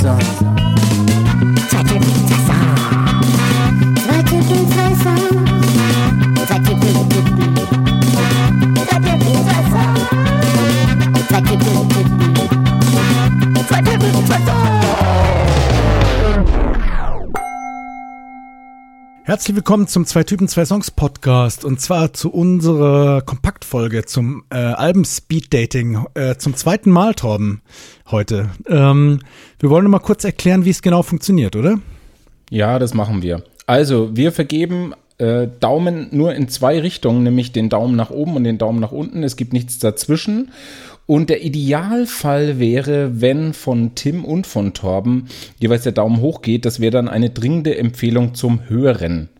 Songs. Herzlich willkommen zum Zwei Typen, Zwei Songs Podcast und zwar zu unserer Kompaktfolge zum äh, Alben Speed Dating äh, zum zweiten Mal, Torben, heute. Ähm, wir wollen mal kurz erklären, wie es genau funktioniert, oder? Ja, das machen wir. Also, wir vergeben äh, Daumen nur in zwei Richtungen, nämlich den Daumen nach oben und den Daumen nach unten. Es gibt nichts dazwischen. Und der Idealfall wäre, wenn von Tim und von Torben jeweils der Daumen hoch geht, das wäre dann eine dringende Empfehlung zum Hören.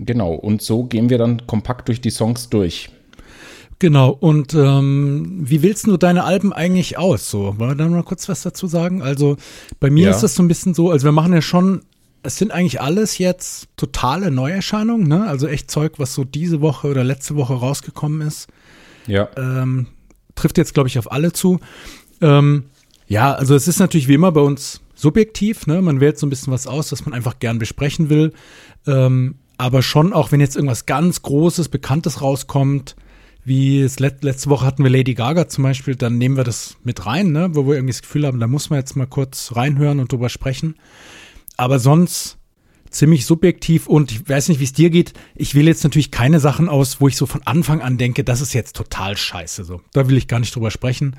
Genau, und so gehen wir dann kompakt durch die Songs durch. Genau, und ähm, wie wählst du deine Alben eigentlich aus? So, wollen wir da mal kurz was dazu sagen? Also bei mir Ja. ist das so ein bisschen so, also wir machen ja schon, es sind eigentlich alles jetzt totale Neuerscheinungen, ne? Also echt Zeug, was so diese Woche oder letzte Woche rausgekommen ist. Ja. ähm, trifft jetzt, glaube ich, auf alle zu. Ähm, ja, also es ist natürlich wie immer bei uns subjektiv, ne? Man wählt so ein bisschen was aus, was man einfach gern besprechen will. Ähm, aber schon auch, wenn jetzt irgendwas ganz Großes, Bekanntes rauskommt, wie es let letzte Woche hatten wir Lady Gaga zum Beispiel, dann nehmen wir das mit rein, ne? wo wir irgendwie das Gefühl haben, da muss man jetzt mal kurz reinhören und drüber sprechen. Aber sonst ziemlich subjektiv und ich weiß nicht, wie es dir geht. Ich wähle jetzt natürlich keine Sachen aus, wo ich so von Anfang an denke, das ist jetzt total scheiße. So, da will ich gar nicht drüber sprechen,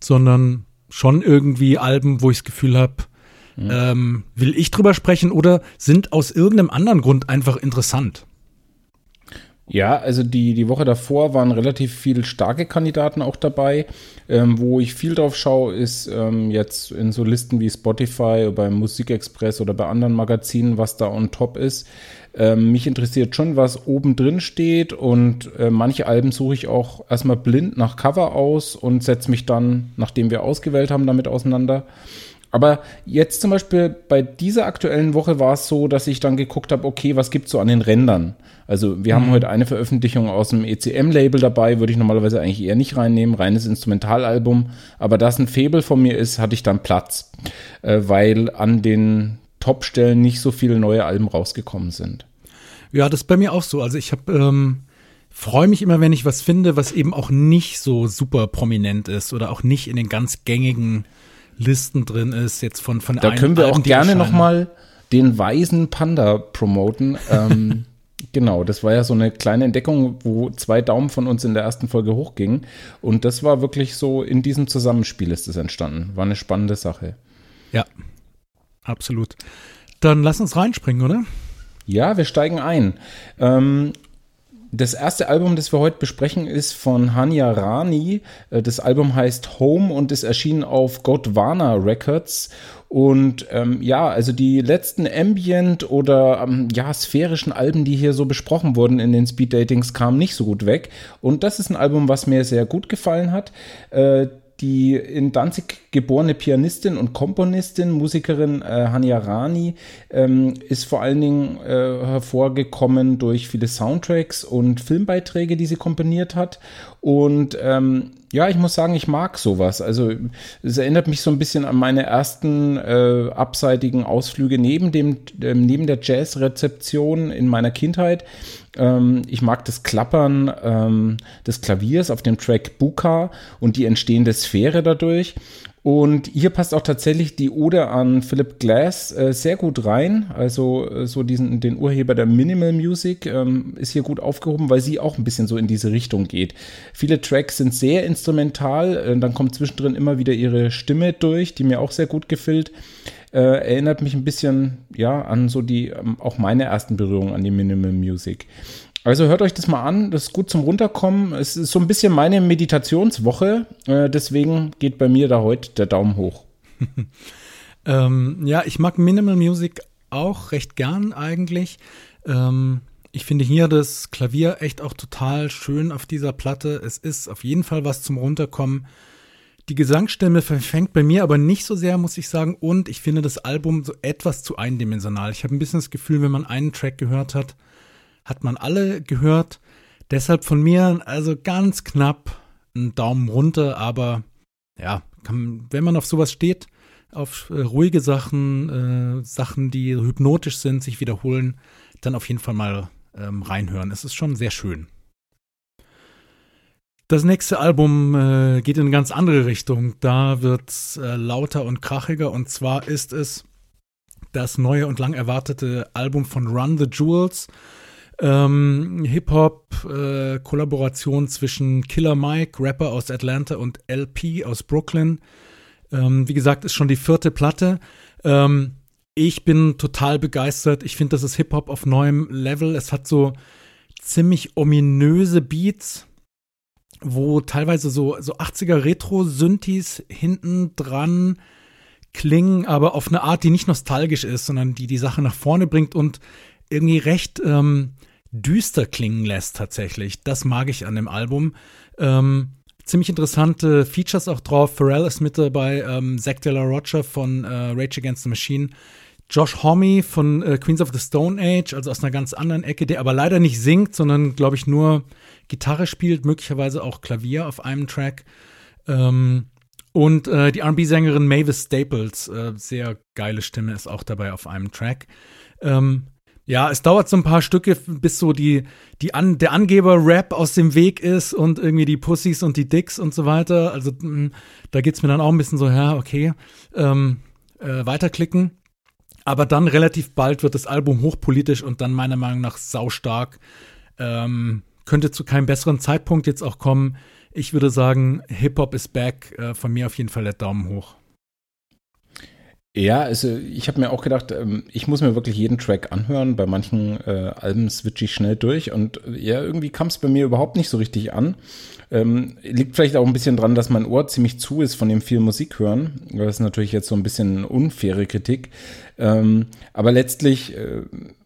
sondern schon irgendwie Alben, wo ich das Gefühl habe, ähm, will ich drüber sprechen oder sind aus irgendeinem anderen Grund einfach interessant. Ja, also die, die Woche davor waren relativ viele starke Kandidaten auch dabei. Ähm, wo ich viel drauf schaue, ist ähm, jetzt in so Listen wie Spotify oder beim Musikexpress oder bei anderen Magazinen, was da on top ist. Ähm, mich interessiert schon, was oben drin steht und äh, manche Alben suche ich auch erstmal blind nach Cover aus und setze mich dann, nachdem wir ausgewählt haben, damit auseinander. Aber jetzt zum Beispiel bei dieser aktuellen Woche war es so, dass ich dann geguckt habe, okay, was gibt's so an den Rändern? Also wir haben heute eine Veröffentlichung aus dem ECM-Label dabei, würde ich normalerweise eigentlich eher nicht reinnehmen, reines Instrumentalalbum. Aber da es ein Faible von mir ist, hatte ich dann Platz, äh, weil an den Top-Stellen nicht so viele neue Alben rausgekommen sind. Ja, das ist bei mir auch so. Also ich habe ähm, freue mich immer, wenn ich was finde, was eben auch nicht so super prominent ist oder auch nicht in den ganz gängigen Listen drin ist, jetzt von von Da können wir Alben, auch gerne nochmal den weisen Panda promoten. Ähm, genau, das war ja so eine kleine Entdeckung, wo zwei Daumen von uns in der ersten Folge hochgingen. Und das war wirklich so, in diesem Zusammenspiel ist das entstanden. War eine spannende Sache. Ja, absolut. Dann lass uns reinspringen, oder? Ja, wir steigen ein. Ähm, das erste Album, das wir heute besprechen, ist von Hanya Rani. Äh, Das Album heißt Home und ist erschienen auf Godwana Records. Und ähm, ja, also die letzten Ambient oder ähm, ja, sphärischen Alben, die hier so besprochen wurden in den Speed Datings, kamen nicht so gut weg. Und das ist ein Album, was mir sehr gut gefallen hat. Äh, die in Danzig geborene Pianistin und Komponistin, Musikerin äh, Hanya Rani, ähm, ist vor allen Dingen äh, hervorgekommen durch viele Soundtracks und Filmbeiträge, die sie komponiert hat. Und ähm, ja, ich muss sagen, ich mag sowas. Also es erinnert mich so ein bisschen an meine ersten äh, abseitigen Ausflüge neben dem ähm, neben der Jazzrezeption in meiner Kindheit. Ähm, ich mag das Klappern ähm, des Klaviers auf dem Track Buka und die entstehende Sphäre dadurch. Und hier passt auch tatsächlich die Ode an Philip Glass äh, sehr gut rein. Also äh, so diesen, den Urheber der Minimal Music ähm, ist hier gut aufgehoben, weil sie auch ein bisschen so in diese Richtung geht. Viele Tracks sind sehr instrumental, äh, dann kommt zwischendrin immer wieder ihre Stimme durch, die mir auch sehr gut gefällt. Äh, erinnert mich ein bisschen, ja, an so die, ähm, auch meine ersten Berührungen an die Minimal Music. Also hört euch das mal an, das ist gut zum Runterkommen. Es ist so ein bisschen meine Meditationswoche, äh, deswegen geht bei mir da heute der Daumen hoch. Ähm, ja, ich mag Minimal Music auch recht gern eigentlich. Ähm, ich finde hier das Klavier echt auch total schön auf dieser Platte. Es ist auf jeden Fall was zum Runterkommen. Die Gesangsstimme verfängt bei mir aber nicht so sehr, muss ich sagen. Und ich finde das Album so etwas zu eindimensional. Ich habe ein bisschen das Gefühl, wenn man einen Track gehört hat, hat man alle gehört. Deshalb von mir also ganz knapp ein Daumen runter, aber ja, kann, wenn man auf sowas steht, auf äh, ruhige Sachen, äh, Sachen, die hypnotisch sind, sich wiederholen, dann auf jeden Fall mal ähm, reinhören. Es ist schon sehr schön. Das nächste Album äh, geht in eine ganz andere Richtung. Da wird es äh, lauter und krachiger. Und zwar ist es das neue und lang erwartete Album von Run the Jewels. Ähm, Hip-Hop-Kollaboration äh, zwischen Killer Mike, Rapper aus Atlanta, und LP aus Brooklyn. Ähm, wie gesagt, ist schon die vierte Platte. Ähm, ich bin total begeistert. Ich finde, das ist Hip-Hop auf neuem Level. Es hat so ziemlich ominöse Beats wo teilweise so, so 80er Retro-Synthes hinten dran klingen, aber auf eine Art, die nicht nostalgisch ist, sondern die die Sache nach vorne bringt und irgendwie recht ähm, düster klingen lässt tatsächlich. Das mag ich an dem Album. Ähm, ziemlich interessante Features auch drauf. Pharrell ist mit dabei, ähm, Zach De La Rocha von äh, Rage Against the Machine, Josh Homme von äh, Queens of the Stone Age, also aus einer ganz anderen Ecke, der aber leider nicht singt, sondern, glaube ich, nur Gitarre spielt, möglicherweise auch Klavier auf einem Track. Ähm, und äh, die RB-Sängerin Mavis Staples, äh, sehr geile Stimme, ist auch dabei auf einem Track. Ähm, ja, es dauert so ein paar Stücke, bis so die, die An der Angeber-Rap aus dem Weg ist und irgendwie die Pussys und die Dicks und so weiter. Also mh, hm, da geht's mir dann auch ein bisschen so, ja, okay, ähm, äh, weiterklicken. Aber dann relativ bald wird das Album hochpolitisch und dann meiner Meinung nach saustark. Ähm, könnte zu keinem besseren Zeitpunkt jetzt auch kommen. Ich würde sagen, Hip-Hop is back. Äh, von mir auf jeden Fall der Daumen hoch. Ja, also ich habe mir auch gedacht, ähm, ich muss mir wirklich jeden Track anhören. Bei manchen äh, Alben switche ich schnell durch und äh, ja, irgendwie kam es bei mir überhaupt nicht so richtig an. Ähm, liegt vielleicht auch ein bisschen dran, dass mein Ohr ziemlich zu ist von dem viel Musik hören. Das ist natürlich jetzt so ein bisschen unfaire Kritik. Ähm, aber letztlich äh,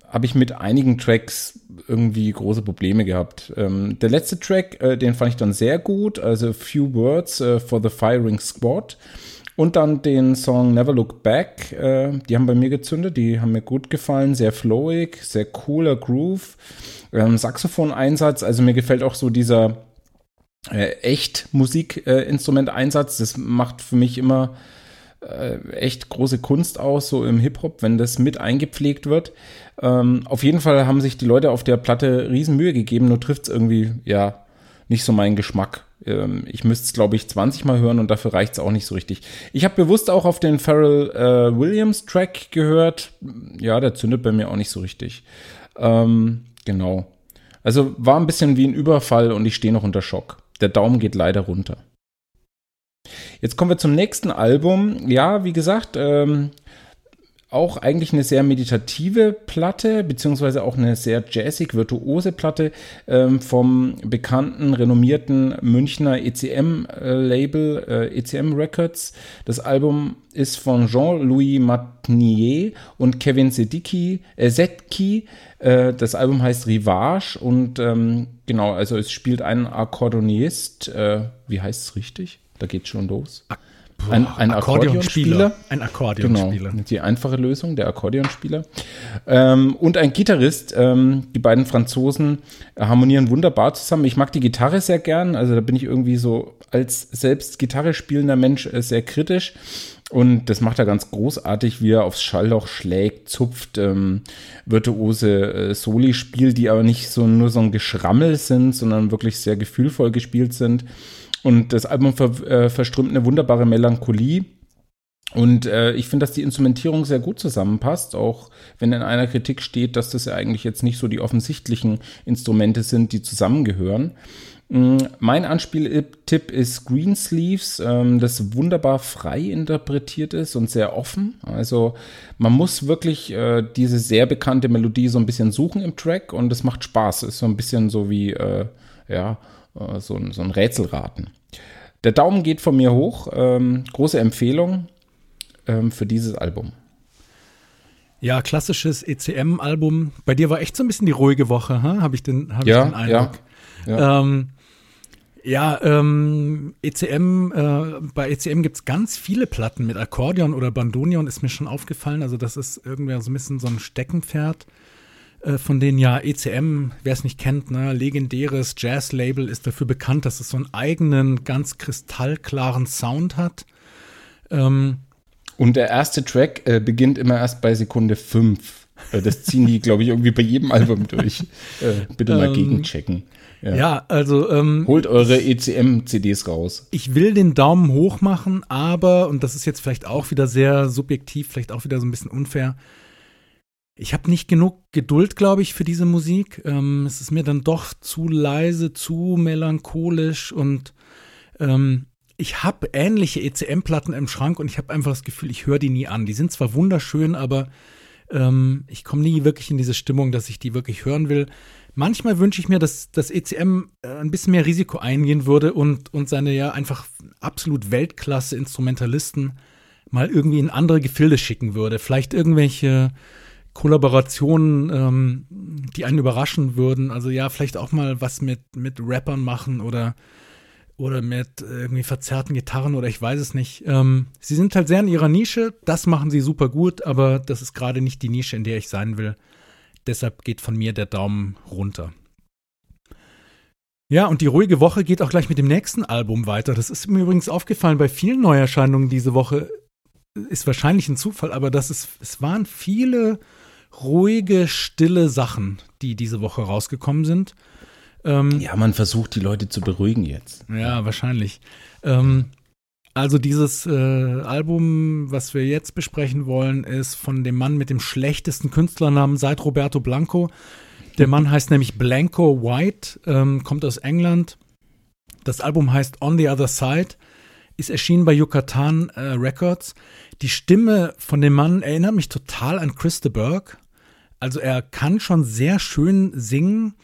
habe ich mit einigen Tracks irgendwie große Probleme gehabt. Ähm, der letzte Track, äh, den fand ich dann sehr gut, also Few Words äh, for the Firing Squad. Und dann den Song Never Look Back, äh, die haben bei mir gezündet, die haben mir gut gefallen, sehr flowig, sehr cooler Groove. Ähm, Saxophon-Einsatz, also mir gefällt auch so dieser äh, echt Musikinstrument-Einsatz. das macht für mich immer äh, echt große Kunst aus, so im Hip-Hop, wenn das mit eingepflegt wird. Ähm, auf jeden Fall haben sich die Leute auf der Platte riesen Mühe gegeben, nur trifft es irgendwie, ja, nicht so meinen Geschmack. Ähm, ich müsste es, glaube ich, 20 Mal hören und dafür reicht es auch nicht so richtig. Ich habe bewusst auch auf den Pharrell äh, Williams Track gehört. Ja, der zündet bei mir auch nicht so richtig. Ähm, genau. Also war ein bisschen wie ein Überfall und ich stehe noch unter Schock. Der Daumen geht leider runter. Jetzt kommen wir zum nächsten Album. Ja, wie gesagt, ähm, auch eigentlich eine sehr meditative Platte, beziehungsweise auch eine sehr jazzig, virtuose Platte ähm, vom bekannten, renommierten Münchner ECM-Label, äh, ECM Records. Das Album ist von Jean-Louis Matnier und Kevin Sedicki, äh, Zetki. Äh, das Album heißt Rivage und ähm, genau, also es spielt ein Akkordeonist. Äh, wie heißt es richtig? Da geht's schon los. Ein, ein Akkordeonspieler. Ein Akkordeonspieler. Genau, die einfache Lösung, der Akkordeonspieler. Ähm, und ein Gitarrist. Ähm, die beiden Franzosen harmonieren wunderbar zusammen. Ich mag die Gitarre sehr gern. Also da bin ich irgendwie so als selbst Gitarre spielender Mensch äh, sehr kritisch. Und das macht er ganz großartig, wie er aufs Schallloch schlägt, zupft, ähm, virtuose äh, Soli spielt, die aber nicht so nur so ein Geschrammel sind, sondern wirklich sehr gefühlvoll gespielt sind. Und das Album ver, äh, verströmt eine wunderbare Melancholie. Und äh, ich finde, dass die Instrumentierung sehr gut zusammenpasst, auch wenn in einer Kritik steht, dass das ja eigentlich jetzt nicht so die offensichtlichen Instrumente sind, die zusammengehören. Mm, mein Anspieltipp ist Greensleeves, ähm, das wunderbar frei interpretiert ist und sehr offen. Also man muss wirklich äh, diese sehr bekannte Melodie so ein bisschen suchen im Track und es macht Spaß. Ist so ein bisschen so wie, äh, ja, äh, so, so ein Rätselraten. Der Daumen geht von mir hoch. Ähm, große Empfehlung ähm, für dieses Album. Ja, klassisches ECM-Album. Bei dir war echt so ein bisschen die ruhige Woche, huh? habe ich, den, hab ja, ich den Eindruck. Ja, ja. Ähm, ja ähm, ECM, äh, bei ECM gibt es ganz viele Platten mit Akkordeon oder Bandonion, ist mir schon aufgefallen. Also, das ist irgendwie so ein bisschen so ein Steckenpferd. Äh, von denen ja ECM, wer es nicht kennt, ne, legendäres Jazz-Label ist dafür bekannt, dass es so einen eigenen, ganz kristallklaren Sound hat. Ähm, Und der erste Track äh, beginnt immer erst bei Sekunde 5. Äh, das ziehen die, glaube ich, irgendwie bei jedem Album durch. Äh, bitte mal Ähm, gegenchecken. Ja. Ja, also ähm, Holt eure ECM-CDs raus. ich will den Daumen hoch machen, aber, und das ist jetzt vielleicht auch wieder sehr subjektiv, vielleicht auch wieder so ein bisschen unfair, ich habe nicht genug Geduld, glaube ich, für diese Musik. Ähm, es ist mir dann doch zu leise, zu melancholisch und ähm, ich habe ähnliche ECM-Platten im Schrank und ich habe einfach das Gefühl, ich höre die nie an. Die sind zwar wunderschön, aber ähm, ich komme nie wirklich in diese Stimmung, dass ich die wirklich hören will. Manchmal wünsche ich mir, dass das ECM äh, ein bisschen mehr Risiko eingehen würde und, und seine ja einfach absolut Weltklasse-Instrumentalisten mal irgendwie in andere Gefilde schicken würde. Vielleicht irgendwelche Kollaborationen, ähm, die einen überraschen würden. Also ja, vielleicht auch mal was mit, mit Rappern machen oder, oder mit irgendwie verzerrten Gitarren oder ich weiß es nicht. Ähm, sie sind halt sehr in ihrer Nische, das machen sie super gut, aber das ist gerade nicht die Nische, in der ich sein will. Deshalb geht von mir der Daumen runter. Ja, und die ruhige Woche geht auch gleich mit dem nächsten Album weiter. Das ist mir übrigens aufgefallen bei vielen Neuerscheinungen diese Woche. Ist wahrscheinlich ein Zufall, aber das ist, es waren viele ruhige, stille Sachen, die diese Woche rausgekommen sind. Ähm, Ja, man versucht, die Leute zu beruhigen jetzt. ja, wahrscheinlich. Ähm, also dieses äh, Album, was wir jetzt besprechen wollen, ist von dem Mann mit dem schlechtesten Künstlernamen seit Roberto Blanco. Der Mann heißt nämlich Blanco White, ähm, kommt aus England. Das Album heißt On the Other Side, ist erschienen bei Yucatan äh, Records. Die Stimme von dem Mann erinnert mich total an Chris de Burgh. Also er kann schon sehr schön singen.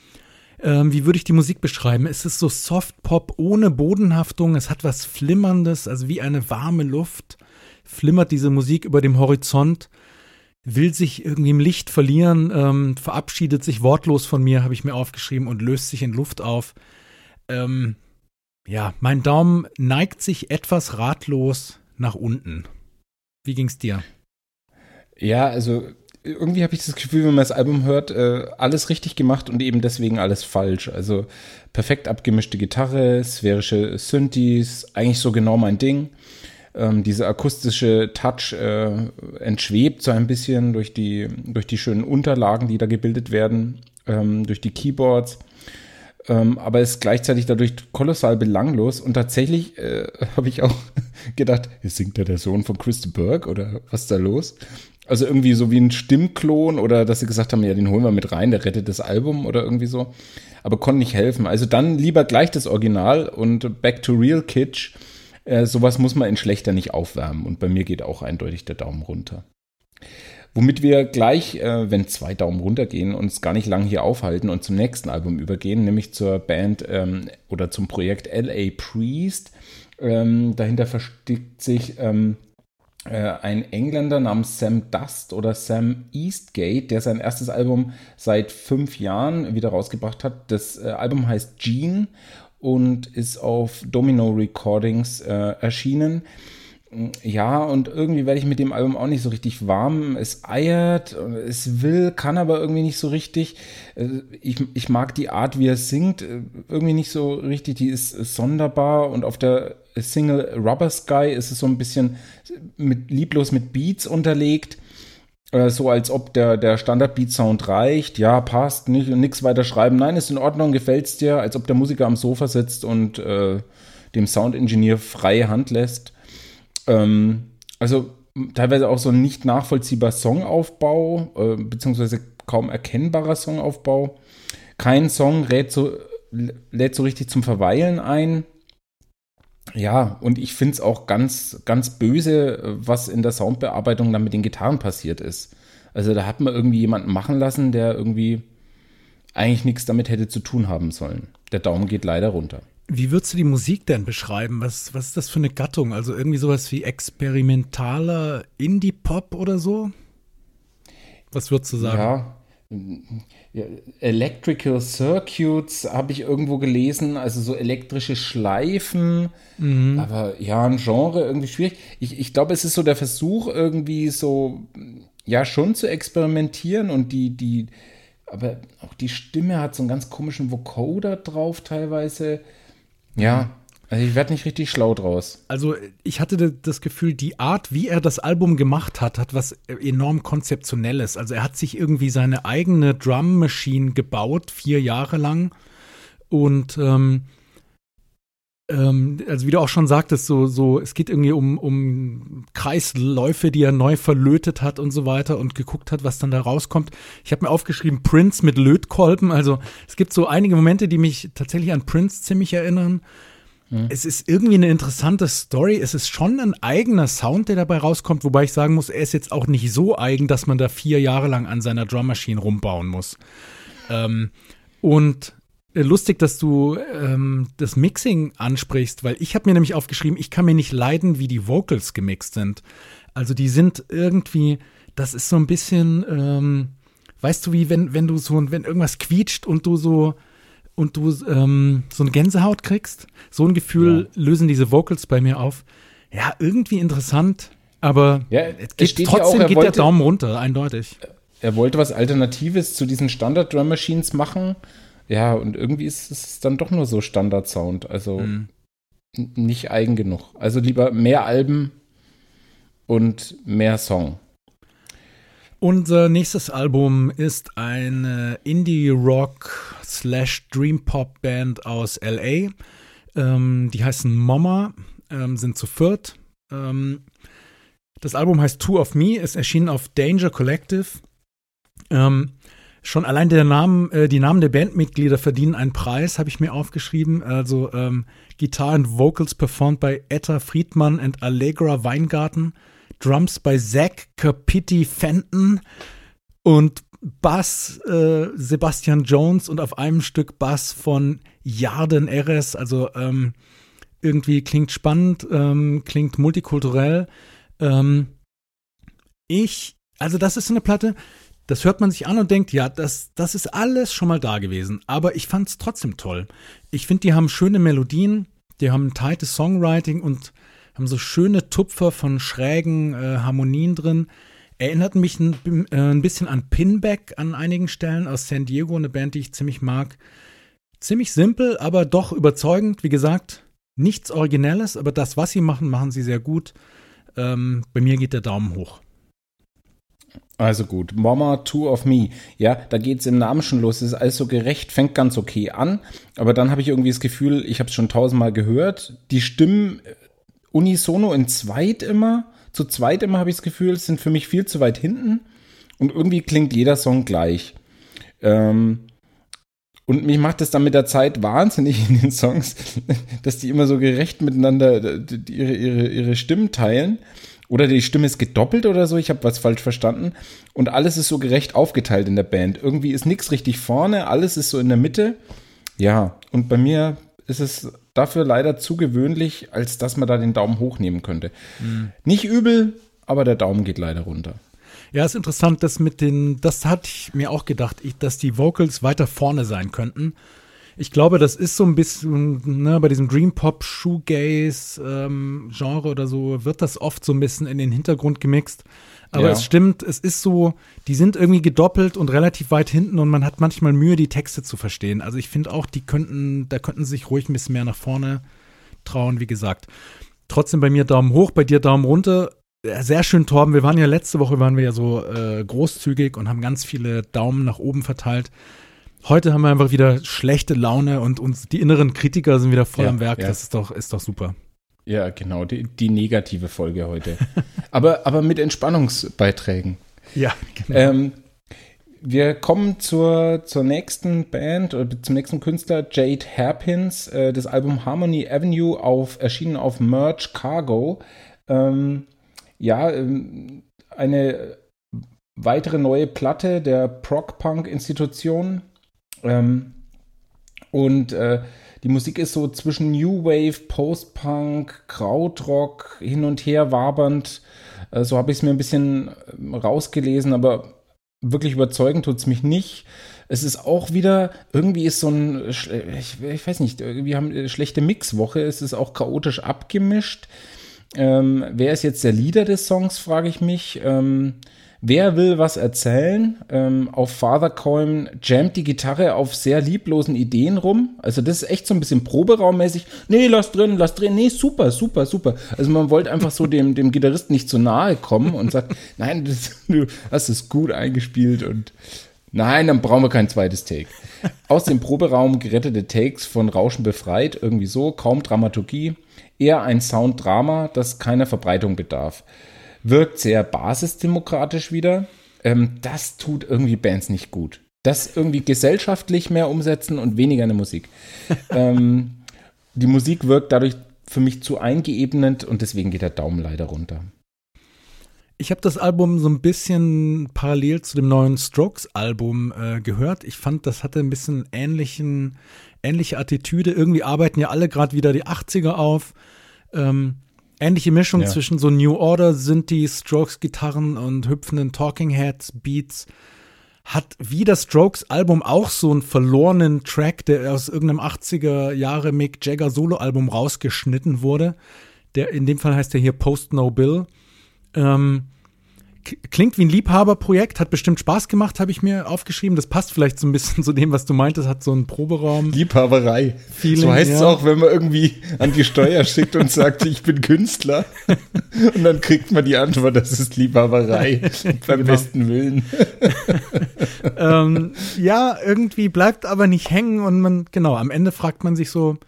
Ähm, wie würde ich die Musik beschreiben? Es ist so Soft-Pop ohne Bodenhaftung. Es hat was Flimmerndes, also wie eine warme Luft. Flimmert diese Musik über dem Horizont, will sich irgendwie im Licht verlieren, ähm, verabschiedet sich wortlos von mir, habe ich mir aufgeschrieben, und löst sich in Luft auf. Ähm, ja, mein Daumen neigt sich etwas ratlos nach unten. Wie ging's dir? Ja, also irgendwie habe ich das Gefühl, wenn man das Album hört, äh, alles richtig gemacht und eben deswegen alles falsch. Also perfekt abgemischte Gitarre, sphärische Synthes, eigentlich so genau mein Ding. Ähm, dieser akustische Touch äh, entschwebt so ein bisschen durch die, durch die schönen Unterlagen, die da gebildet werden, ähm, durch die Keyboards. Ähm, aber ist gleichzeitig dadurch kolossal belanglos. Und tatsächlich äh, habe ich auch gedacht, singt da der Sohn von Chris de Burgh oder was ist da los? Also irgendwie so wie ein Stimmklon oder dass sie gesagt haben, ja, den holen wir mit rein, der rettet das Album oder irgendwie so. Aber konnte nicht helfen. Also dann lieber gleich das Original und Back to Real Kitsch. Äh, sowas muss man in schlechter nicht aufwärmen. Und bei mir geht auch eindeutig der Daumen runter. Womit wir gleich, äh, wenn zwei Daumen runtergehen, uns gar nicht lang hier aufhalten und zum nächsten Album übergehen, nämlich zur Band ähm, oder zum Projekt LA Priest. Ähm, dahinter versteckt sich ähm, äh, ein Engländer namens Sam Dust oder Sam Eastgate, der sein erstes Album seit fünf Jahren wieder rausgebracht hat. Das äh, Album heißt Gene und ist auf Domino Recordings äh, erschienen. Ja, und irgendwie werde ich mit dem Album auch nicht so richtig warm. Es eiert, es will, kann aber irgendwie nicht so richtig. Äh, Ich, ich mag die Art, wie er singt, äh, irgendwie nicht so richtig. Die ist sonderbar und auf der Single Rubber Sky ist es so ein bisschen mit, lieblos mit Beats unterlegt. Äh, So als ob der, der Standard-Beat-Sound reicht. Ja, passt, nicht, nichts weiter schreiben. Nein, ist in Ordnung, gefällt's dir. Als ob der Musiker am Sofa sitzt und äh, dem Sound-Engineer freie Hand lässt. Ähm, also teilweise auch so ein nicht nachvollziehbar Songaufbau, äh, beziehungsweise kaum erkennbarer Songaufbau. Kein Song lädt so, lädt so richtig zum Verweilen ein. Ja, und ich finde es auch ganz, ganz böse, was in der Soundbearbeitung dann mit den Gitarren passiert ist. Also da hat man irgendwie jemanden machen lassen, der irgendwie eigentlich nichts damit hätte zu tun haben sollen. Der Daumen geht leider runter. Wie würdest du die Musik denn beschreiben? Was, was ist das für eine Gattung? Also irgendwie sowas wie experimentaler Indie-Pop oder so? Was würdest du sagen? Ja. Electrical Circuits habe ich irgendwo gelesen, also so elektrische Schleifen. Aber ja, ein Genre irgendwie schwierig. Ich, ich glaube, es ist so der Versuch, irgendwie so, ja, schon zu experimentieren und die, die, aber auch die Stimme hat so einen ganz komischen Vocoder drauf teilweise. Ja, Also ich werde nicht richtig schlau draus. Also ich hatte das Gefühl, die Art, wie er das Album gemacht hat, hat was enorm konzeptionelles. Also er hat sich irgendwie seine eigene Drum Machine gebaut, vier Jahre lang. Und ähm, ähm, also wie du auch schon sagtest, so, so, es geht irgendwie um, um Kreisläufe, die er neu verlötet hat und so weiter und geguckt hat, was dann da rauskommt. Ich habe mir aufgeschrieben, Prince mit Lötkolben. Also es gibt so einige Momente, die mich tatsächlich an Prince ziemlich erinnern. Mhm. Es ist irgendwie eine interessante Story. Es ist schon ein eigener Sound, der dabei rauskommt, wobei ich sagen muss, er ist jetzt auch nicht so eigen, dass man da vier Jahre lang an seiner Drum Machine rumbauen muss. Ähm, und äh, lustig, dass du ähm, das Mixing ansprichst, weil ich habe mir nämlich aufgeschrieben, ich kann mir nicht leiden, wie die Vocals gemixt sind. Also die sind irgendwie, das ist so ein bisschen, ähm, weißt du, wie wenn, wenn du so, wenn irgendwas quietscht und du so und du ähm, so eine Gänsehaut kriegst. So ein Gefühl ja. lösen diese Vocals bei mir auf. Ja, irgendwie interessant, aber ja, es geht, trotzdem auch, geht wollte, der Daumen runter, eindeutig. Er wollte was Alternatives zu diesen Standard-Drum Machines machen ja, und irgendwie ist es dann doch nur so Standard-Sound. Also mhm. nicht eigen genug. Also lieber mehr Alben und mehr Song. Unser nächstes Album ist eine Indie-Rock slash Dream-Pop-Band aus L.A. Ähm, die heißen Mama, ähm, sind zu viert. Ähm, das Album heißt Two of Me, ist erschienen auf Danger Collective. Ähm, Schon allein der Namen, äh, die Namen der Bandmitglieder verdienen einen Preis, habe ich mir aufgeschrieben. Also ähm, Guitar and Vocals performed by Etta Friedmann and Allegra Weingarten. Drums by Zach Capiti Fenton und Bass äh, Sebastian Jones und auf einem Stück Bass von Jarden Eres. Also ähm, irgendwie klingt spannend, ähm, klingt multikulturell. Ähm, ich, also das ist eine Platte, das hört man sich an und denkt, ja, das, das ist alles schon mal da gewesen. Aber ich fand es trotzdem toll. Ich finde, die haben schöne Melodien, die haben ein tightes Songwriting und haben so schöne Tupfer von schrägen äh, Harmonien drin. Erinnerten mich ein, äh, ein bisschen an Pinback an einigen Stellen aus San Diego, eine Band, die ich ziemlich mag. Ziemlich simpel, aber doch überzeugend. Wie gesagt, nichts Originelles, aber das, was sie machen, machen sie sehr gut. Ähm, bei mir geht der Daumen hoch. Also gut, Mama, Two of Me. Ja, da geht es im Namen schon los. Es ist alles so gerecht, fängt ganz okay an. Aber dann habe ich irgendwie das Gefühl, ich habe es schon tausendmal gehört. Die Stimmen äh, unisono in zweit immer. Zu zweit immer habe ich das Gefühl, sind für mich viel zu weit hinten. Und irgendwie klingt jeder Song gleich. Ähm, und mich macht das dann mit der Zeit wahnsinnig in den Songs, dass die immer so gerecht miteinander ihre, ihre, ihre Stimmen teilen. Oder die Stimme ist gedoppelt oder so, ich habe was falsch verstanden. Und alles ist so gerecht aufgeteilt in der Band. Irgendwie ist nichts richtig vorne, alles ist so in der Mitte. Ja, und bei mir ist es dafür leider zu gewöhnlich, als dass man da den Daumen hochnehmen könnte. Mhm. Nicht übel, aber der Daumen geht leider runter. Ja, ist interessant, dass mit den, das hatte ich mir auch gedacht, ich, dass die Vocals weiter vorne sein könnten ich glaube, das ist so ein bisschen, ne, bei diesem Dream Pop, Shoegaze ähm, Genre oder so, wird das oft so ein bisschen in den Hintergrund gemixt. Aber ja. es stimmt, es ist so, die sind irgendwie gedoppelt und relativ weit hinten und man hat manchmal Mühe, die Texte zu verstehen. Also ich finde auch, die könnten, da könnten sich ruhig ein bisschen mehr nach vorne trauen, wie gesagt. Trotzdem bei mir Daumen hoch, bei dir Daumen runter. Sehr schön, Torben. Wir waren ja letzte Woche, waren wir ja so äh, großzügig und haben ganz viele Daumen nach oben verteilt. Heute haben wir einfach wieder schlechte Laune und uns die inneren Kritiker sind wieder voll ja, am Werk. Ja. Das ist doch, ist doch super. Ja, genau, die, die negative Folge heute. aber, aber mit Entspannungsbeiträgen. Ja, genau. Ähm, wir kommen zur, zur nächsten Band oder zum nächsten Künstler, Jade Hairpins. Äh, das Album Harmony Avenue auf, erschienen auf Merch Cargo. Ähm, ja, ähm, eine weitere neue Platte der Prog Punk Institution ähm, und äh, die Musik ist so zwischen New Wave, Post-Punk, Krautrock hin und her wabernd. Äh, so habe ich es mir ein bisschen äh, rausgelesen, aber wirklich überzeugend tut es mich nicht. Es ist auch wieder, irgendwie ist so ein, ich, ich weiß nicht, wir haben eine schlechte Mixwoche. Es ist auch chaotisch abgemischt. Ähm, wer ist jetzt der Leader des Songs, frage ich mich. Ähm, Wer will was erzählen? Ähm, auf Fathercoin jammt die Gitarre auf sehr lieblosen Ideen rum. Also das ist echt so ein bisschen Proberaummäßig. Nee, lass drin, lass drin. Nee, super, super, super. Also man wollte einfach so dem, dem Gitarristen nicht zu nahe kommen und sagt, nein, das, du hast es gut eingespielt und nein, dann brauchen wir kein zweites Take. Aus dem Proberaum gerettete Takes von Rauschen befreit, irgendwie so, kaum Dramaturgie, eher ein Sounddrama, das keiner Verbreitung bedarf wirkt sehr basisdemokratisch wieder. Ähm, das tut irgendwie Bands nicht gut. Das irgendwie gesellschaftlich mehr umsetzen und weniger in der Musik. ähm, die Musik wirkt dadurch für mich zu eingeebnet und deswegen geht der Daumen leider runter. Ich habe das Album so ein bisschen parallel zu dem neuen Strokes-Album äh, gehört. Ich fand, das hatte ein bisschen ähnlichen, ähnliche Attitüde. Irgendwie arbeiten ja alle gerade wieder die 80er auf. Ähm, Ähnliche Mischung ja. zwischen so New Order, Synthi, Strokes-Gitarren und hüpfenden Talking Heads, Beats. Hat wie das Strokes-Album auch so einen verlorenen Track, der aus irgendeinem 80er Jahre Mick Jagger Solo-Album rausgeschnitten wurde. Der, in dem Fall heißt der hier Post No Bill. Ähm, klingt wie ein Liebhaberprojekt, hat bestimmt Spaß gemacht, habe ich mir aufgeschrieben. Das passt vielleicht so ein bisschen zu dem, was du meintest, hat so einen Proberaum. Liebhaberei. Feeling, so heißt ja. es auch, wenn man irgendwie an die Steuer schickt und sagt, ich bin Künstler. Und dann kriegt man die Antwort, das ist Liebhaberei. beim genau. besten Willen. ähm, ja, irgendwie bleibt aber nicht hängen und man, genau, am Ende fragt man sich so,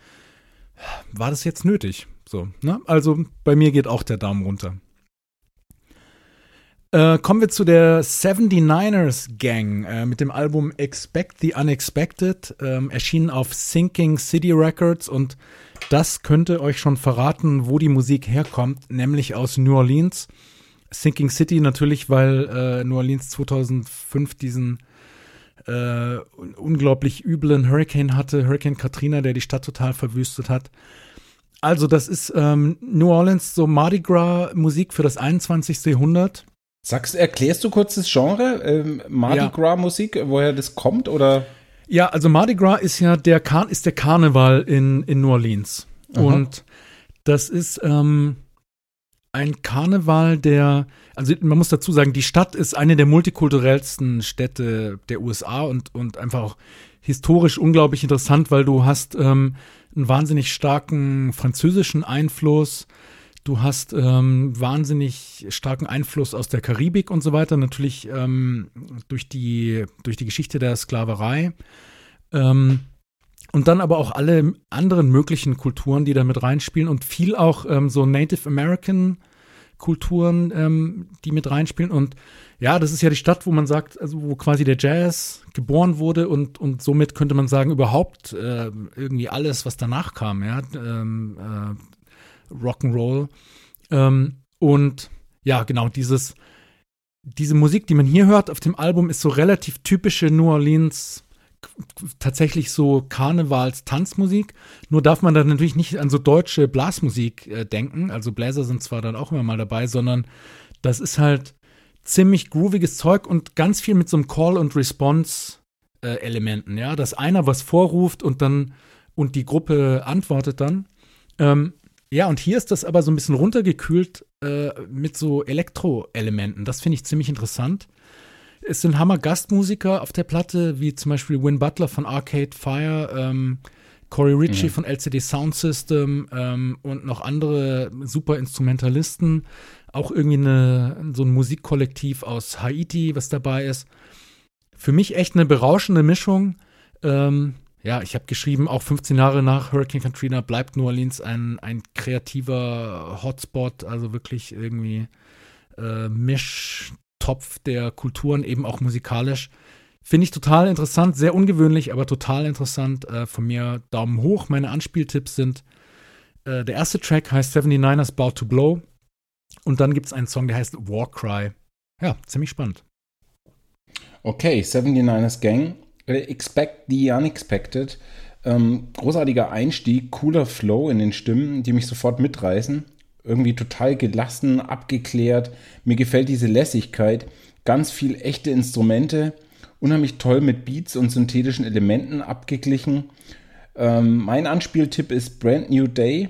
war das jetzt nötig? So, ne? Also bei mir geht auch der Daumen runter. Äh, kommen wir zu der 79ers Gang äh, mit dem Album Expect the Unexpected, ähm, erschienen auf Sinking City Records und das könnte euch schon verraten, wo die Musik herkommt, nämlich aus New Orleans. Sinking City natürlich, weil äh, New Orleans 2005 diesen äh, unglaublich üblen Hurricane hatte, Hurricane Katrina, der die Stadt total verwüstet hat. Also das ist ähm, New Orleans so Mardi Gras Musik für das 21. Jahrhundert. Sagst, erklärst du kurz das Genre, ähm, Mardi ja. Gras Musik, woher das kommt oder? Ja, also Mardi Gras ist ja der, Kar ist der Karneval in, in New Orleans. Aha. Und das ist ähm, ein Karneval, der, also man muss dazu sagen, die Stadt ist eine der multikulturellsten Städte der USA und, und einfach auch historisch unglaublich interessant, weil du hast ähm, einen wahnsinnig starken französischen Einfluss, Du hast ähm, wahnsinnig starken Einfluss aus der Karibik und so weiter, natürlich ähm, durch, die, durch die Geschichte der Sklaverei. Ähm, und dann aber auch alle anderen möglichen Kulturen, die da mit reinspielen und viel auch ähm, so Native American Kulturen, ähm, die mit reinspielen. Und ja, das ist ja die Stadt, wo man sagt, also wo quasi der Jazz geboren wurde und, und somit könnte man sagen, überhaupt äh, irgendwie alles, was danach kam, ja, ähm, äh, Rock'n'Roll. Ähm, und ja, genau, dieses, diese Musik, die man hier hört auf dem Album, ist so relativ typische New Orleans, tatsächlich so Karnevals-Tanzmusik. Nur darf man da natürlich nicht an so deutsche Blasmusik äh, denken. Also Bläser sind zwar dann auch immer mal dabei, sondern das ist halt ziemlich grooviges Zeug und ganz viel mit so einem Call- und Response-Elementen, äh, ja, dass einer was vorruft und dann und die Gruppe antwortet dann. Ähm, ja, und hier ist das aber so ein bisschen runtergekühlt äh, mit so Elektro-Elementen. Das finde ich ziemlich interessant. Es sind Hammer-Gastmusiker auf der Platte, wie zum Beispiel Win Butler von Arcade Fire, ähm, Corey Ritchie mhm. von LCD Sound System ähm, und noch andere super Instrumentalisten. Auch irgendwie eine, so ein Musikkollektiv aus Haiti, was dabei ist. Für mich echt eine berauschende Mischung. Ähm, ja, ich habe geschrieben, auch 15 Jahre nach Hurricane Katrina bleibt New Orleans ein, ein kreativer Hotspot, also wirklich irgendwie äh, Mischtopf der Kulturen, eben auch musikalisch. Finde ich total interessant, sehr ungewöhnlich, aber total interessant. Äh, von mir Daumen hoch. Meine Anspieltipps sind: äh, der erste Track heißt 79ers About to Blow. Und dann gibt es einen Song, der heißt Warcry. Ja, ziemlich spannend. Okay, 79ers Gang. Expect the Unexpected. Ähm, großartiger Einstieg, cooler Flow in den Stimmen, die mich sofort mitreißen. Irgendwie total gelassen, abgeklärt. Mir gefällt diese Lässigkeit. Ganz viel echte Instrumente. Unheimlich toll mit Beats und synthetischen Elementen abgeglichen. Ähm, mein Anspieltipp ist Brand New Day.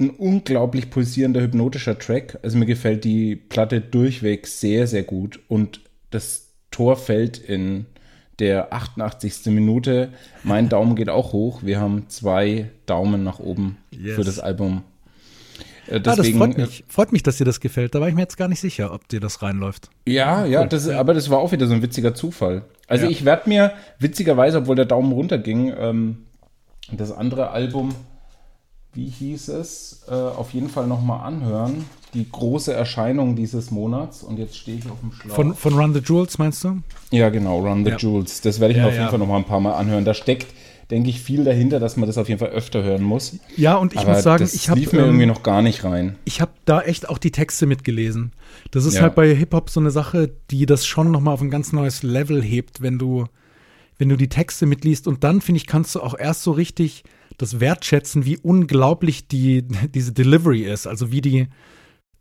ein unglaublich pulsierender, hypnotischer Track. Also mir gefällt die Platte durchweg sehr, sehr gut. Und das Tor fällt in der 88. Minute. Mein Daumen geht auch hoch. Wir haben zwei Daumen nach oben Yes. für das Album. Äh, ah, das deswegen, freut mich. Freut mich, dass dir das gefällt. Da war ich mir jetzt gar nicht sicher, ob dir das reinläuft. Ja, ja, das, aber das war auch wieder so ein witziger Zufall. Also Ja. ich werde mir witzigerweise, obwohl der Daumen runterging, ähm, das andere Album, wie hieß es, äh, auf jeden Fall nochmal anhören. Die große Erscheinung dieses Monats. Und jetzt stehe ich auf dem Schlauch. Von, von Run the Jewels, meinst du? ja, genau, Run the Ja. Jewels. Das werde ich Ja, mir auf jeden ja. Fall nochmal ein paar Mal anhören. Da steckt, denke ich, viel dahinter, dass man das auf jeden Fall öfter hören muss. Ja, und ich aber muss sagen, das ich habe lief mir irgendwie noch gar nicht rein. ich habe da echt auch die Texte mitgelesen. Das ist halt bei Hip-Hop so eine Sache, die das schon nochmal auf ein ganz neues Level hebt, wenn du, wenn du die Texte mitliest. Und dann, finde ich, kannst du auch erst so richtig das wertschätzen, wie unglaublich die, diese Delivery ist. Also wie die,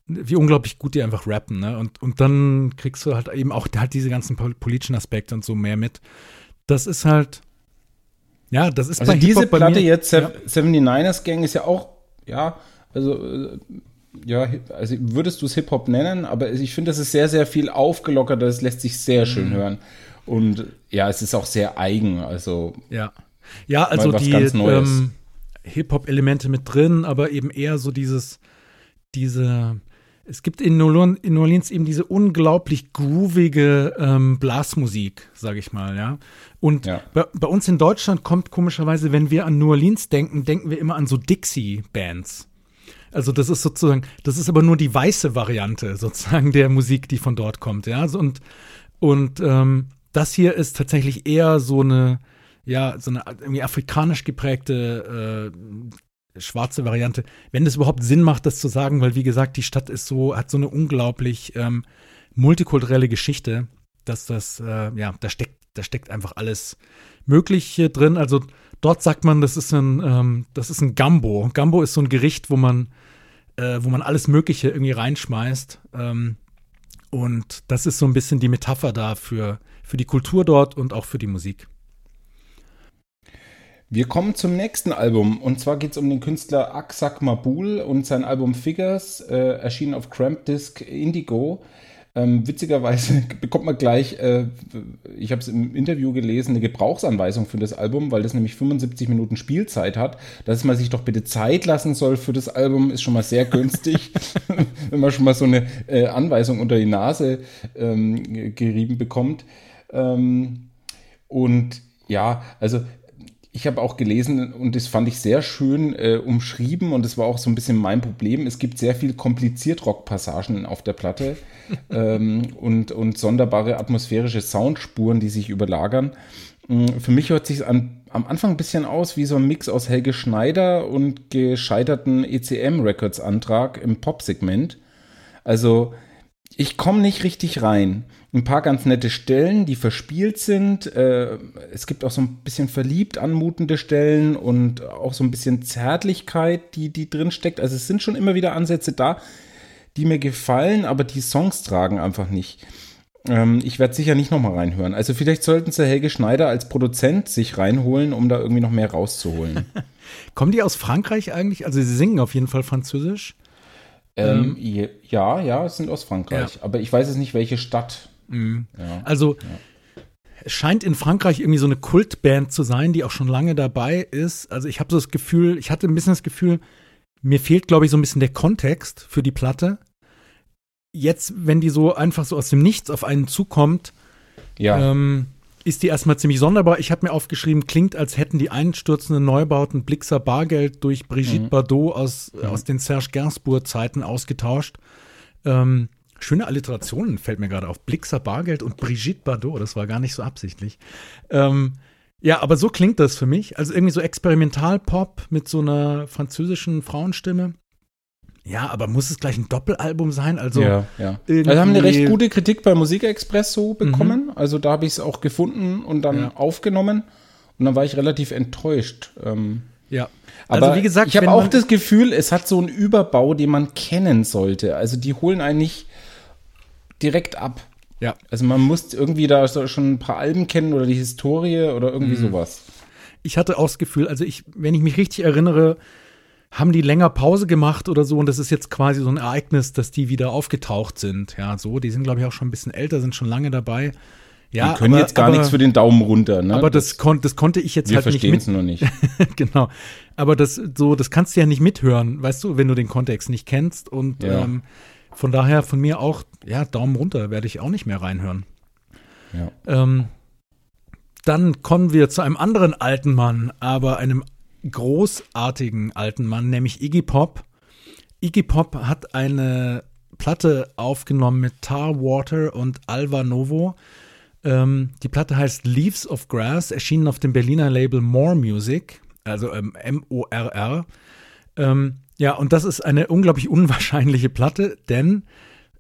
wie unglaublich gut die einfach rappen, ne? Und, und dann kriegst du halt eben auch halt diese ganzen pol- politischen Aspekte und so mehr mit. Das ist halt, ja, das ist Also bei diese bei Platte mir- jetzt, ja. 79ers Gang, ist ja auch, ja, also, äh, ja, also würdest du es Hip-Hop nennen, aber ich finde, das ist sehr, sehr viel aufgelockert, das lässt sich sehr schön Mhm. hören. Und ja, es ist auch sehr eigen, also Ja. Ja, also die ähm, Hip-Hop-Elemente mit drin, aber eben eher so dieses, diese, es gibt in New Orleans, in New Orleans eben diese unglaublich groovige ähm, Blasmusik, sage ich mal, ja. Und Ja. bei, bei uns in Deutschland kommt komischerweise, wenn wir an New Orleans denken, denken wir immer an so Dixie-Bands. Also das ist sozusagen, das ist aber nur die weiße Variante sozusagen der Musik, die von dort kommt, ja. Und, und ähm, das hier ist tatsächlich eher so eine, ja, so eine irgendwie afrikanisch geprägte äh, schwarze Variante. Wenn das überhaupt Sinn macht, das zu sagen, weil wie gesagt, die Stadt ist so, hat so eine unglaublich ähm, multikulturelle Geschichte, dass das, äh, ja, da steckt, da steckt einfach alles Mögliche drin. Also dort sagt man, das ist ein, ähm, das ist ein Gambo. Gambo ist so ein Gericht, wo man, äh, wo man alles Mögliche irgendwie reinschmeißt. Ähm, und das ist so ein bisschen die Metapher da für, für die Kultur dort und auch für die Musik. Wir kommen zum nächsten Album und zwar geht es um den Künstler Aksak Mabul und sein Album Figures, äh, erschienen auf Cramp Disc Indigo. Ähm, witzigerweise bekommt man gleich, äh, ich habe es im Interview gelesen, eine Gebrauchsanweisung für das Album, weil das nämlich 75 Minuten Spielzeit hat. Dass man sich doch bitte Zeit lassen soll für das Album, ist schon mal sehr günstig, wenn man schon mal so eine äh, Anweisung unter die Nase ähm, gerieben bekommt. Ähm, und ja, also ich habe auch gelesen und das fand ich sehr schön äh, umschrieben und das war auch so ein bisschen mein Problem. Es gibt sehr viel kompliziert Rock-Passagen auf der Platte ähm, und, und sonderbare atmosphärische Soundspuren, die sich überlagern. Mm, Für mich hört sich an, am Anfang ein bisschen aus wie so ein Mix aus Helge Schneider und gescheiterten E ECM-Records-Antrag im Pop-Segment. Also ich komme nicht richtig rein. Ein paar ganz nette Stellen, die verspielt sind. Äh, es gibt auch so ein bisschen verliebt anmutende Stellen und auch so ein bisschen Zärtlichkeit, die, die drin steckt. Also es sind schon immer wieder Ansätze da, die mir gefallen, aber die Songs tragen einfach nicht. Ähm, ich werde sicher nicht nochmal reinhören. Also vielleicht sollten sie Helge Schneider als Produzent sich reinholen, um da irgendwie noch mehr rauszuholen. Kommen die aus Frankreich eigentlich? Also sie singen auf jeden Fall Französisch. Ähm, je- ja, ja, es sind aus Frankreich. Aber ich weiß jetzt nicht, welche Stadt. Ja. Also es scheint in Frankreich irgendwie so eine Kultband zu sein, die auch schon lange dabei ist. Also ich habe so das Gefühl, ich hatte ein bisschen das Gefühl, mir fehlt, glaube ich, so ein bisschen der Kontext für die Platte. Jetzt, wenn die so einfach so aus dem Nichts auf einen zukommt, Ja. ähm, ist die erstmal ziemlich sonderbar. Ich habe mir aufgeschrieben, klingt, als hätten die einstürzenden Neubauten Blixer Bargeld durch Brigitte Bardot aus, aus den Serge Gainsbourg-Zeiten ausgetauscht. Ähm, schöne Alliterationen fällt mir gerade auf. Blixer Bargeld und Brigitte Bardot, das war gar nicht so absichtlich. Ähm, ja, aber so klingt das für mich. Also irgendwie so Experimentalpop mit so einer französischen Frauenstimme. Ja, aber muss es gleich ein Doppelalbum sein? Also ja, ja. Also haben eine recht gute Kritik bei Musikexpress so bekommen. Also da habe ich es auch gefunden und dann Ja. aufgenommen. Und dann war ich relativ enttäuscht. Ähm, ja. aber also wie gesagt, ich habe auch das Gefühl, es hat so einen Überbau, den man kennen sollte. Also die holen eigentlich direkt ab. ja. Also man muss irgendwie da schon ein paar Alben kennen oder die Historie oder Mhm. irgendwie sowas. ich hatte auch das Gefühl, also ich, wenn ich mich richtig erinnere, haben die länger Pause gemacht oder so und das ist jetzt quasi so ein Ereignis, dass die wieder aufgetaucht sind. Ja, so, die sind glaube ich auch schon ein bisschen älter, sind schon lange dabei. Ja, die können aber, jetzt gar aber, nichts für den Daumen runter, ne? Aber das, kon das konnte ich jetzt wir halt nicht verstehen es nur nicht. genau. Aber das so, das kannst du ja nicht mithören, weißt du, wenn du den Kontext nicht kennst und Ja. ähm, von daher von mir auch, ja, Daumen runter, werde ich auch nicht mehr reinhören. Ja. Ähm, dann kommen wir zu einem anderen alten Mann, aber einem großartigen alten Mann, nämlich Iggy Pop. Iggy Pop hat eine Platte aufgenommen mit Tar Water und Alva Novo. Ähm, die Platte heißt Leaves of Grass, erschienen auf dem Berliner Label More Music, also ähm, M-O-R-R. Ähm, ja, und das ist eine unglaublich unwahrscheinliche Platte, denn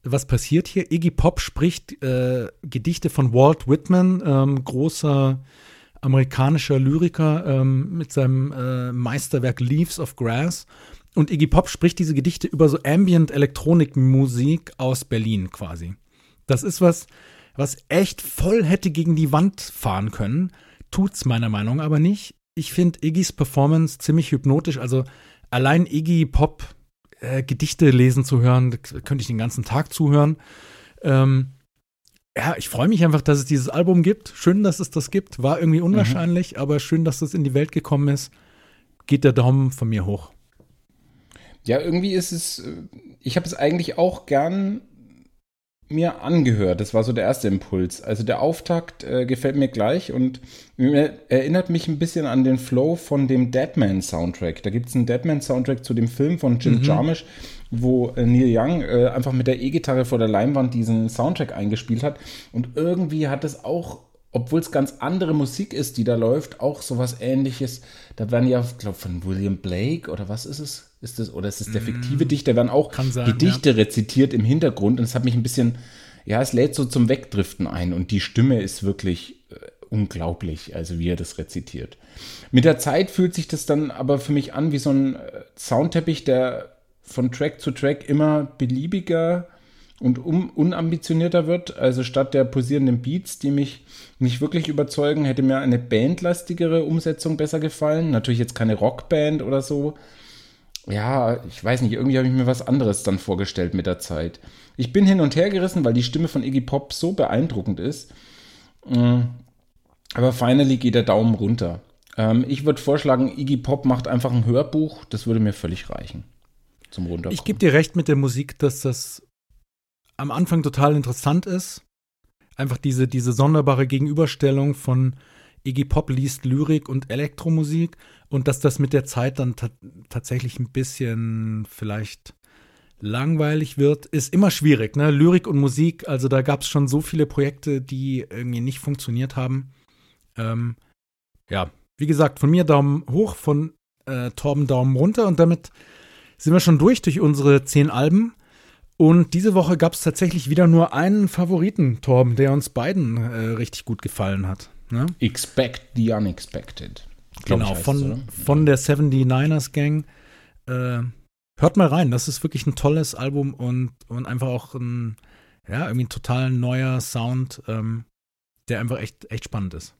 was passiert hier? Iggy Pop spricht äh, Gedichte von Walt Whitman, ähm, großer amerikanischer Lyriker ähm, mit seinem äh, Meisterwerk Leaves of Grass. Und Iggy Pop spricht diese Gedichte über so Ambient Elektronikmusik aus Berlin quasi. Das ist was, was echt voll hätte gegen die Wand fahren können. Tut's meiner Meinung nach aber nicht. Ich finde Iggys Performance ziemlich hypnotisch. Also allein Iggy Pop äh, Gedichte lesen zu hören, könnte ich den ganzen Tag zuhören. Ähm, ja, ich freue mich einfach, dass es dieses Album gibt. Schön, dass es das gibt. War irgendwie unwahrscheinlich, aber schön, dass es in die Welt gekommen ist. Geht der Daumen von mir hoch. Ja, irgendwie ist es, äh, ich habe es eigentlich auch gern mir angehört. Das war so der erste Impuls. Also der Auftakt äh, gefällt mir gleich und erinnert mich ein bisschen an den Flow von dem Deadman Soundtrack. Da gibt es einen Deadman Soundtrack zu dem Film von Jim Jarmusch, wo äh, Neil Young äh, einfach mit der E-Gitarre vor der Leinwand diesen Soundtrack eingespielt hat. Und irgendwie hat es auch obwohl es ganz andere Musik ist, die da läuft, auch sowas ähnliches. Da werden ja, ich glaube, von William Blake oder was ist es? Ist es oder ist es der fiktive Dichter? werden auch sein, Gedichte rezitiert im Hintergrund und es hat mich ein bisschen, ja, es lädt so zum Wegdriften ein und die Stimme ist wirklich äh, unglaublich, also wie er das rezitiert. Mit der Zeit fühlt sich das dann aber für mich an wie so ein äh, Soundteppich, der von Track zu Track immer beliebiger und um, unambitionierter wird. Also statt der posierenden Beats, die mich nicht wirklich überzeugen, hätte mir eine bandlastigere Umsetzung besser gefallen. Natürlich jetzt keine Rockband oder so. Ja, ich weiß nicht, irgendwie habe ich mir was anderes dann vorgestellt mit der Zeit. Ich bin hin und her gerissen, weil die Stimme von Iggy Pop so beeindruckend ist. Mm, Aber finally geht der Daumen runter. Ähm, ich würde vorschlagen, Iggy Pop macht einfach ein Hörbuch. Das würde mir völlig reichen. Zum Runterkommen. Ich gebe dir recht mit der Musik, dass das am Anfang total interessant ist. Einfach diese, diese sonderbare Gegenüberstellung von Iggy Pop liest Lyrik und Elektromusik und dass das mit der Zeit dann ta tatsächlich ein bisschen vielleicht langweilig wird, ist immer schwierig. Ne? Lyrik und Musik, also da gab es schon so viele Projekte, die irgendwie nicht funktioniert haben. Ähm, ja, wie gesagt, von mir Daumen hoch, von äh, Torben Daumen runter und damit sind wir schon durch durch unsere zehn Alben. Und diese Woche gab es tatsächlich wieder nur einen Favoriten, Torben, der uns beiden äh, richtig gut gefallen hat. Ne? Expect the Unexpected. Genau, von, es, von der 79ers Gang. Äh, hört mal rein, das ist wirklich ein tolles Album und, und einfach auch ein, ja, irgendwie ein total neuer Sound, ähm, der einfach echt, echt spannend ist.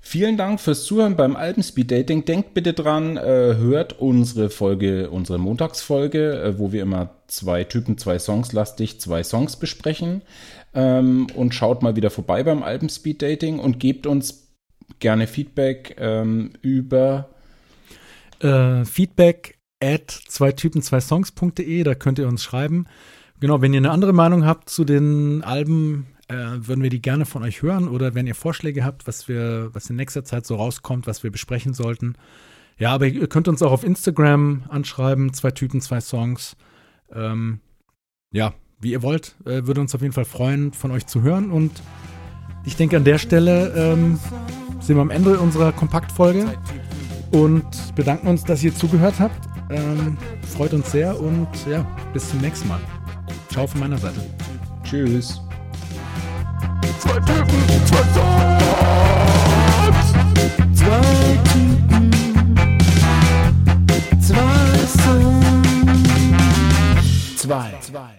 Vielen Dank fürs Zuhören beim Alpenspeed Dating. Denkt bitte dran, äh, hört unsere Folge, unsere Montagsfolge, äh, wo wir immer zwei Typen, zwei Songs lastig, zwei Songs besprechen. Ähm, und schaut mal wieder vorbei beim Alpenspeed Dating und gebt uns gerne Feedback ähm, über Äh, Feedback at zwei Typen, zwei Songs.de, da könnt ihr uns schreiben. Genau, wenn ihr eine andere Meinung habt zu den Alben, äh, würden wir die gerne von euch hören oder wenn ihr Vorschläge habt, was wir, was in nächster Zeit so rauskommt, was wir besprechen sollten. Ja, aber ihr könnt uns auch auf Instagram anschreiben, zwei Typen, zwei Songs. Ähm, ja, wie ihr wollt, äh, würde uns auf jeden Fall freuen, von euch zu hören. Und ich denke, an der Stelle ähm, sind wir am Ende unserer Kompaktfolge und bedanken uns, dass ihr zugehört habt. Ähm, freut uns sehr und ja, bis zum nächsten Mal. Ciao von meiner Seite. Tschüss. Zwei Typen, zwei Songs. Zwei Typen, zwei Songs. Zwei. zwei.